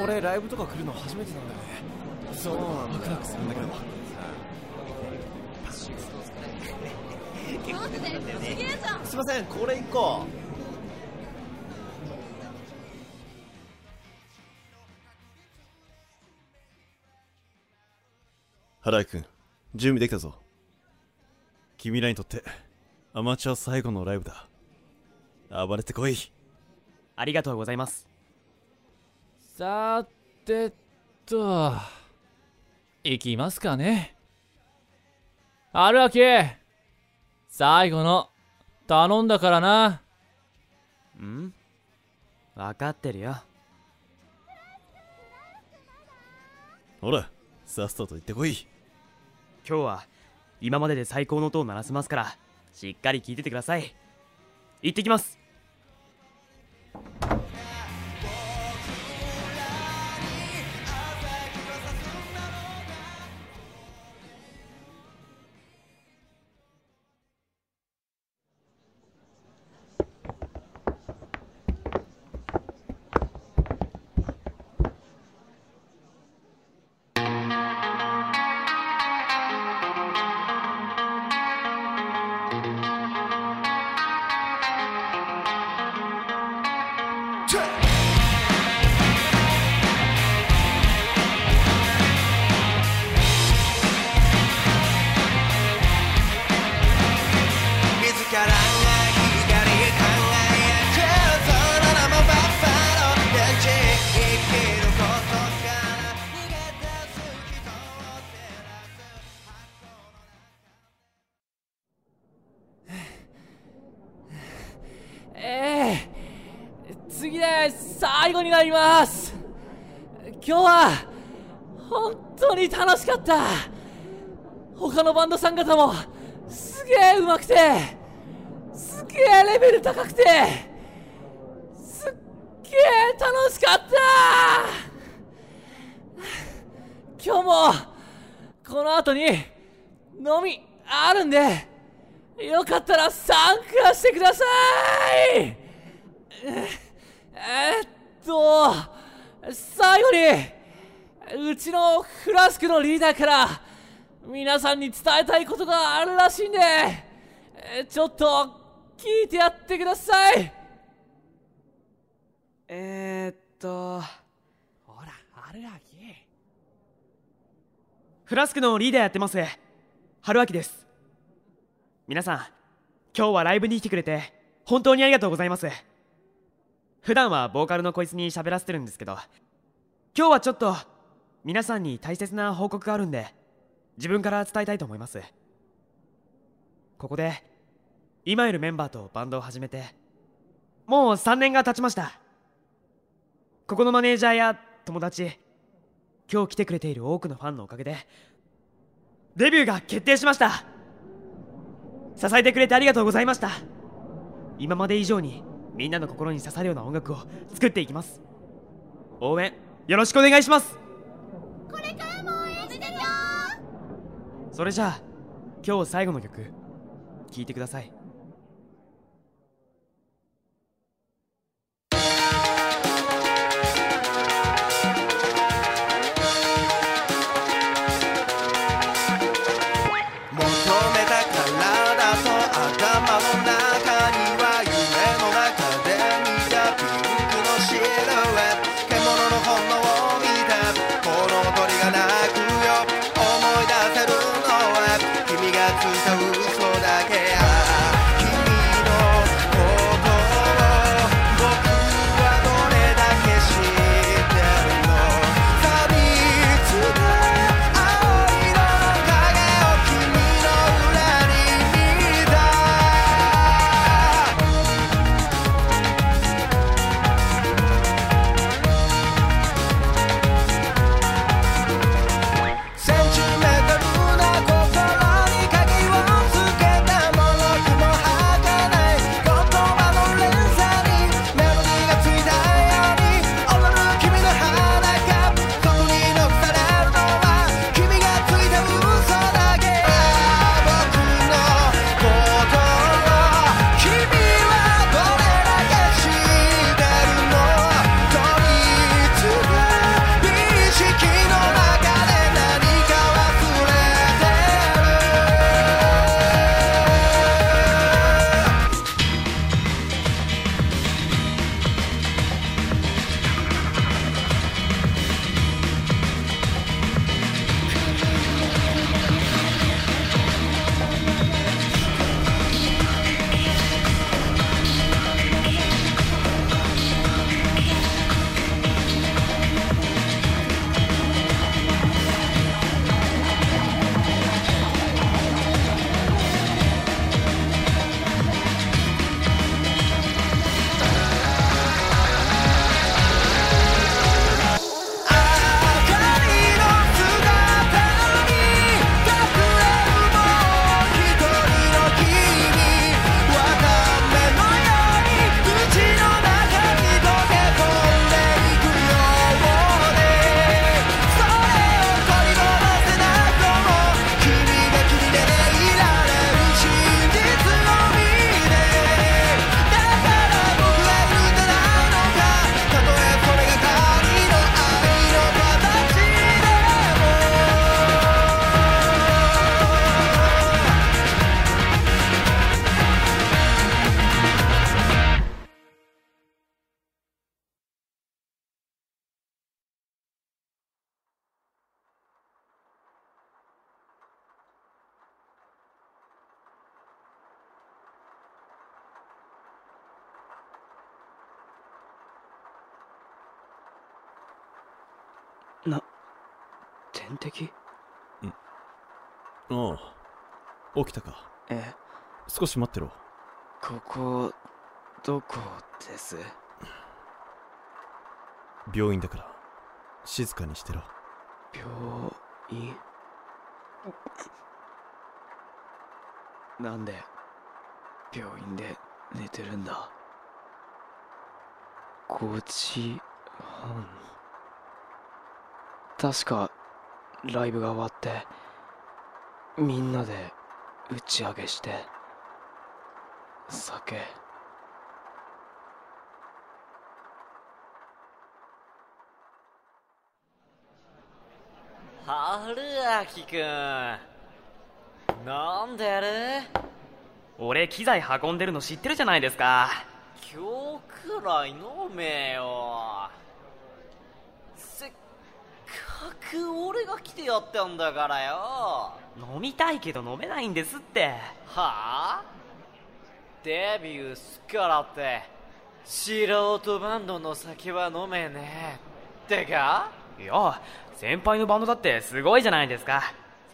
俺ライブとか来るの初めてなんだよね。そうワクワクするんだけど。結構出てるんだよねすいませんこれ1個原井君準備できたぞ。君らにとってアマチュア最後のライブだ。暴れてこい。ありがとうございますさてと。行きますかね。春明最後の。頼んだからな。ん？分かってるよ。ほらさっさと行ってこい。今日は今までで最高の音を鳴らせますからしっかり聞いててください。行ってきますなります。今日は本当に楽しかった。他のバンドさん方もすげえ上手くてすげえレベル高くてすっげえ楽しかった。今日もこの後に飲みあるんでよかったら参加してください。えっと最後にうちのフラスクのリーダーから皆さんに伝えたいことがあるらしいんでえちょっと聞いてやってください。えー、っと。ほら春明フラスクのリーダーやってます。春明です。皆さん今日はライブに来てくれて本当にありがとうございます普段はボーカルのこいつに喋らせてるんですけど今日はちょっと皆さんに大切な報告があるんで自分から伝えたいと思います。ここで今いるメンバーとバンドを始めてもう3年が経ちました。ここのマネージャーや友達今日来てくれている多くのファンのおかげでデビューが決定しました。支えてくれてありがとうございました。今まで以上にみんなの心に刺さるような音楽を作っていきます。応援よろしくお願いします。これからも応援してるよそれじゃあ今日最後の曲聴いてください起きたか？え少し待ってろ。ここどこです？病院だから。静かにしてろ。病院？なんで病院で寝てるんだ？5時半。確かライブが終わってみんなで打ち上げして酒。春明くん。飲んでる？俺機材運んでるの知ってるじゃないですか。今日くらい飲めよ。せっかく俺が来てやったんだからよ飲みたいけど飲めないんですって。はあ？デビューすっからって。素人バンドの酒は飲めねえ。ってか？いや先輩のバンドだってすごいじゃないですか。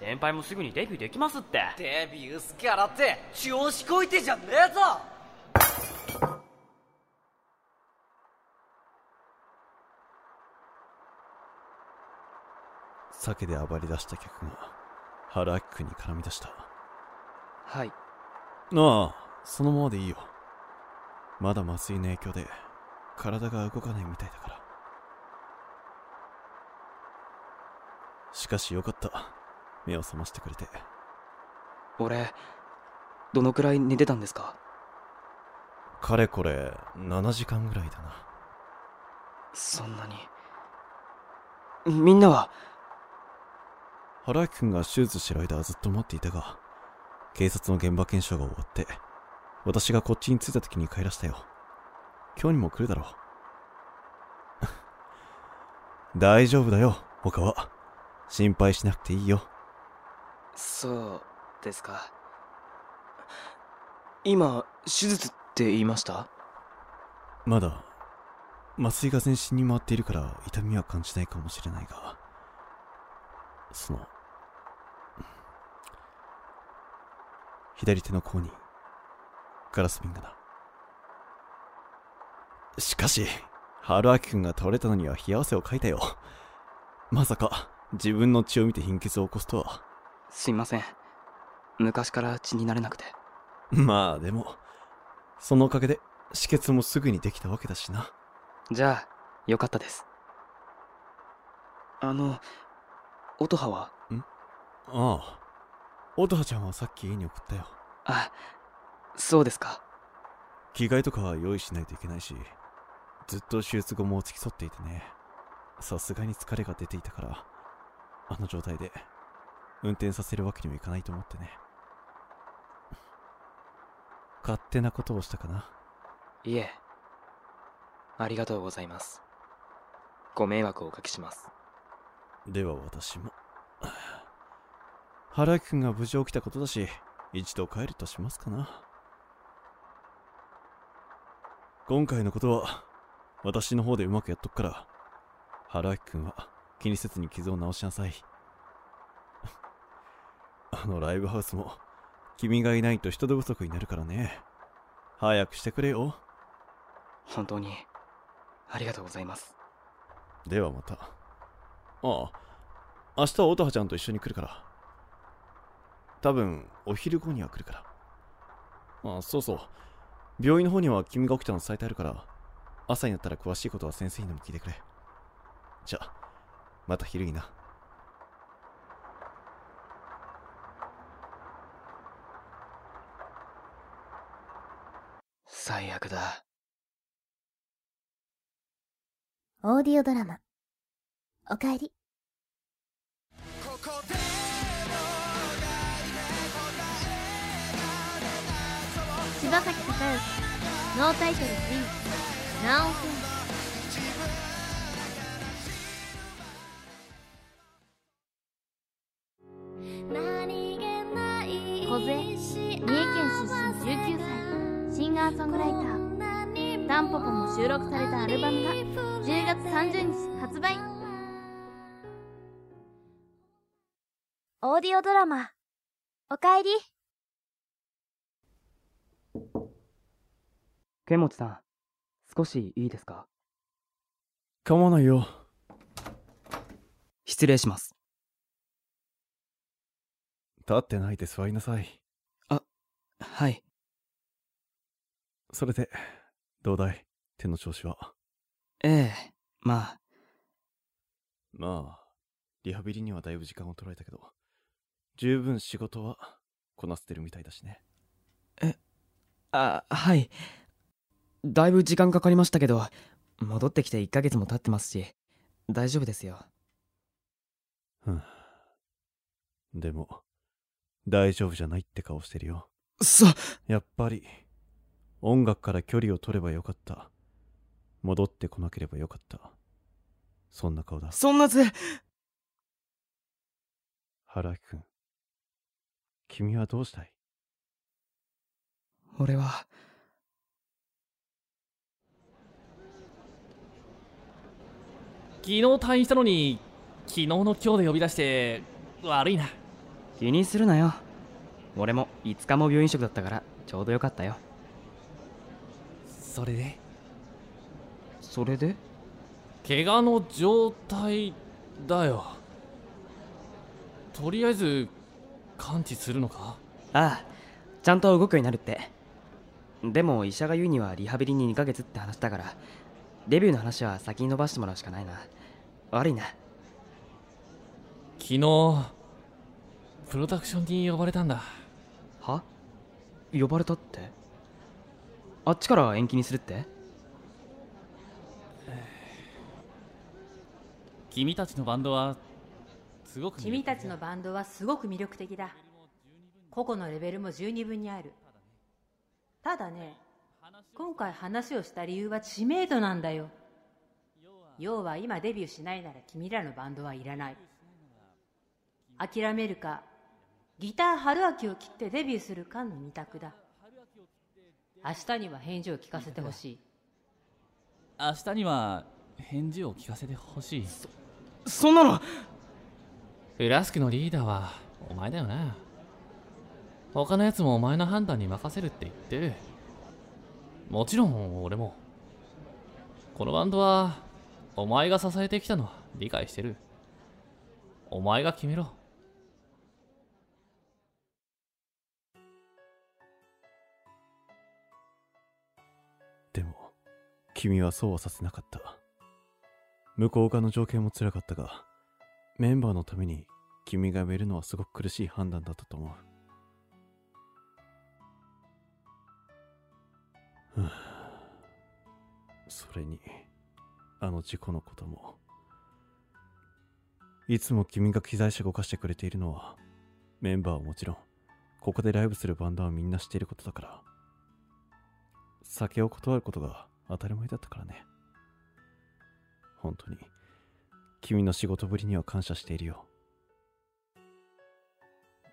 先輩もすぐにデビューできますって。デビューすっからって調子こいてじゃねえぞ！酒で暴れ出した客が原明君に絡み出した。はい。ああそのままでいいよ。まだ麻酔の影響で体が動かないみたいだから。しかしよかった。目を覚ましてくれて。俺どのくらい寝てたんですか？かれこれ7時間ぐらいだな。そんなに。みんなは原明君が手術してる間はずっと待っていたが警察の現場検証が終わって私がこっちに着いた時に帰らしたよ。今日にも来るだろう。大丈夫だよ他は。心配しなくていいよ。そうですか。今手術って言いました？まだ。麻酔が全身に回っているから痛みは感じないかもしれないがその左手の甲にガラス瓶がな。しかし春明君が倒れたのには冷や汗をかいたよ。まさか自分の血を見て貧血を起こすとは。すいません。昔から血になれなくて。まあでもそのおかげで止血もすぐにできたわけだしな。じゃあよかったです。あの音羽は？ああ乙葉ちゃんはさっき家に送ったよ。あそうですか。着替えとかは用意しないといけないしずっと手術後も付き添っていてね。さすがに疲れが出ていたからあの状態で運転させるわけにもいかないと思ってね。勝手なことをしたかな。いえ。ありがとうございます。ご迷惑をおかけします。では私も原木君が無事起きたことだし一度帰るとしますかな。今回のことは私の方でうまくやっとくから原木君は気にせずに傷を治しなさい。あのライブハウスも君がいないと人手不足になるからね。早くしてくれよ。本当にありがとうございます。ではまた。ああ明日は乙葉ちゃんと一緒に来るから多分お昼後には来るから。あそうそう。病院の方には君が起きたの伝えてあるから朝になったら詳しいことは先生にでも聞いてくれ。じゃあまた昼にな。最悪だ。オーディオドラマ「おかえり」柴崎隆之ノータイトルツインナオフン小杖三重県出身19歳シンガーソングライター。タンポポも収録されたアルバムが10月30日発売。オーディオドラマ。おかえり剣持さん少しいいですか？構わないよ。失礼します立ってないで座りなさい。はいそれで、どうだい？手の調子は。ええまあまあ、リハビリにはだいぶ時間を取られたけど、十分仕事はこなせてるみたいだしね。あはいだいぶ時間かかりましたけど戻ってきて1ヶ月も経ってますし大丈夫ですようん。でも、大丈夫じゃないって顔してるよ。そやっぱり、音楽から距離を取ればよかった。戻ってこなければよかった。そんな顔だ。そんなず原明君。君はどうしたい？俺は日退院したのに昨日の今日で呼び出して悪いな。気にするなよ。俺も5日も病院食だったからちょうどよかったよ。それで？それで？怪我の状態だよ。とりあえず完治するのか？ああちゃんと動くようになるって。でも医者が言うにはリハビリに2ヶ月って話だからデビューの話は先に伸ばしてもらうしかないな。悪いな。昨日プロダクションに呼ばれたんだ。は？呼ばれたって？あっちから延期にするって？君たちのバンドはすごく君たちのバンドはすごく魅力的だ。個々のレベルも十二分にある。ただね今回話をした理由は知名度なんだよ。要は今デビューしないなら君らのバンドはいらない。諦めるかギター春明を切ってデビューするかの二択だ。明日には返事を聞かせてほしい。明日には返事を聞かせてほしい。そんなの！フラスクのリーダーはお前だよな。他のやつもお前の判断に任せるって言ってるもちろん俺もこのバンドはお前が支えてきたのは理解してるお前が決めろでも、君はそうはさせなかった。向こう側の条件も辛かったが、メンバーのために君が辞めるのはすごく苦しい判断だったと思う。それに、あの事故のことも。いつも君が機材車動かしてくれているのは、メンバーはもちろん、ここでライブするバンドはみんな知っていることだから。酒を断ることが当たり前だったからね。本当に、君の仕事ぶりには感謝しているよ。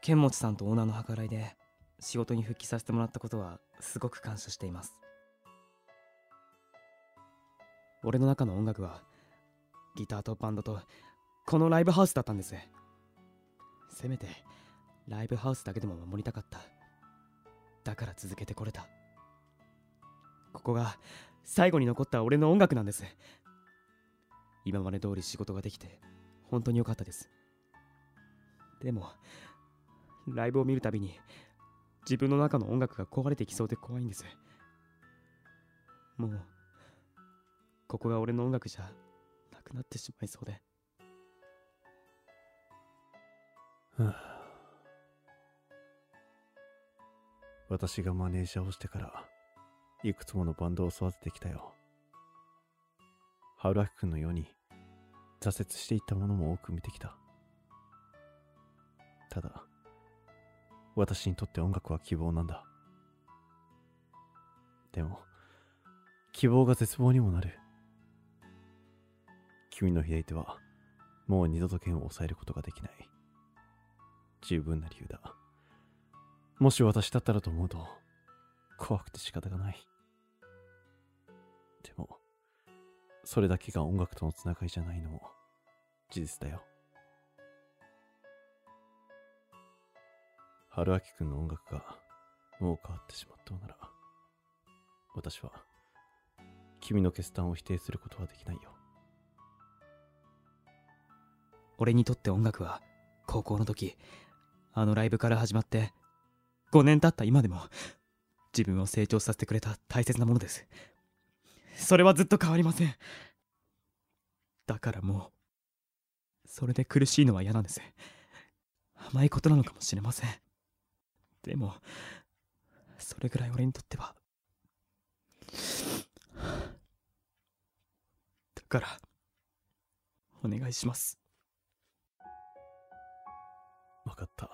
剣持さんとオーナーの計らいで仕事に復帰させてもらったことはすごく感謝しています俺の中の音楽はギターとバンドとこのライブハウスだったんです。せめてライブハウスだけでも守りたかった。だから続けてこれた。ここが最後に残った俺の音楽なんです。今まで通り仕事ができて本当に良かったです。でもライブを見るたびに自分の中の音楽が壊れてきそうで怖いんです。もうここが俺の音楽じゃなくなってしまいそうで私がマネージャーをしてから、いくつものバンドを育ててきたよ。春明君のように、挫折していったものも多く見てきた。ただ、私にとって音楽は希望なんだ。でも、希望が絶望にもなる。君の左手は、もう二度と剣を抑えることができない。十分な理由だ。もし私だったらと思うと、怖くて仕方がない。でも、それだけが音楽とのつながりじゃないのも、事実だよ。春明くんの音楽がもう変わってしまったのなら、私は、君の決断を否定することはできないよ。俺にとって音楽は高校の時あのライブから始まって5年経った今でも自分を成長させてくれた大切なものです。それはずっと変わりません。だからもうそれで苦しいのは嫌なんです。甘いことなのかもしれません。でもそれぐらい俺にとってはだからお願いします。わかった。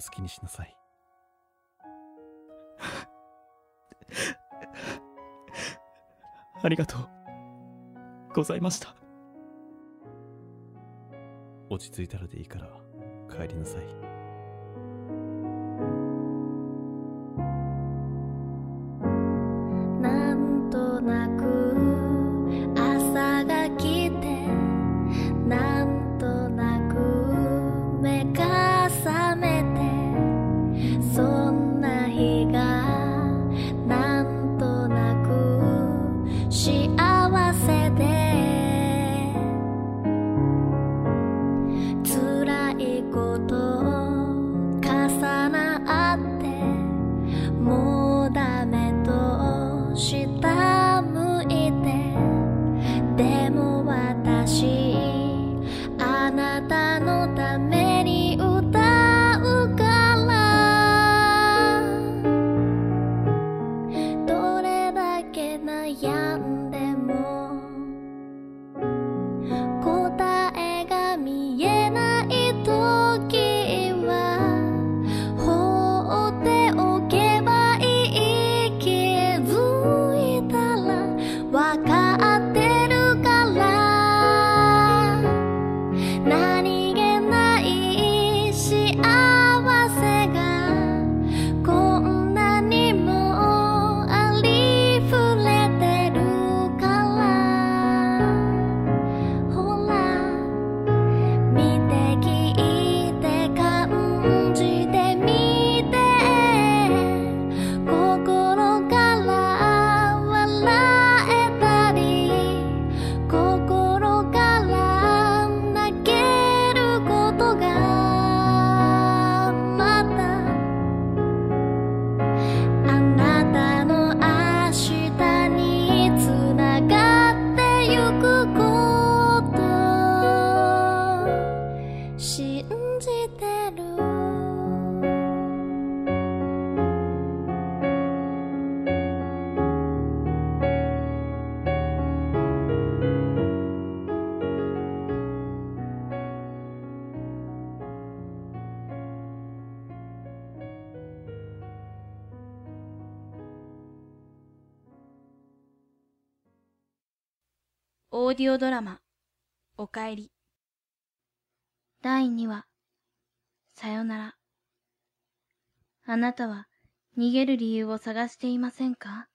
好きにしなさい。ありがとうございました落ち着いたらでいいから、帰りなさい。たのためオーディオドラマ「おかえり」第2話さよなら。あなたは逃げる理由を探していませんか？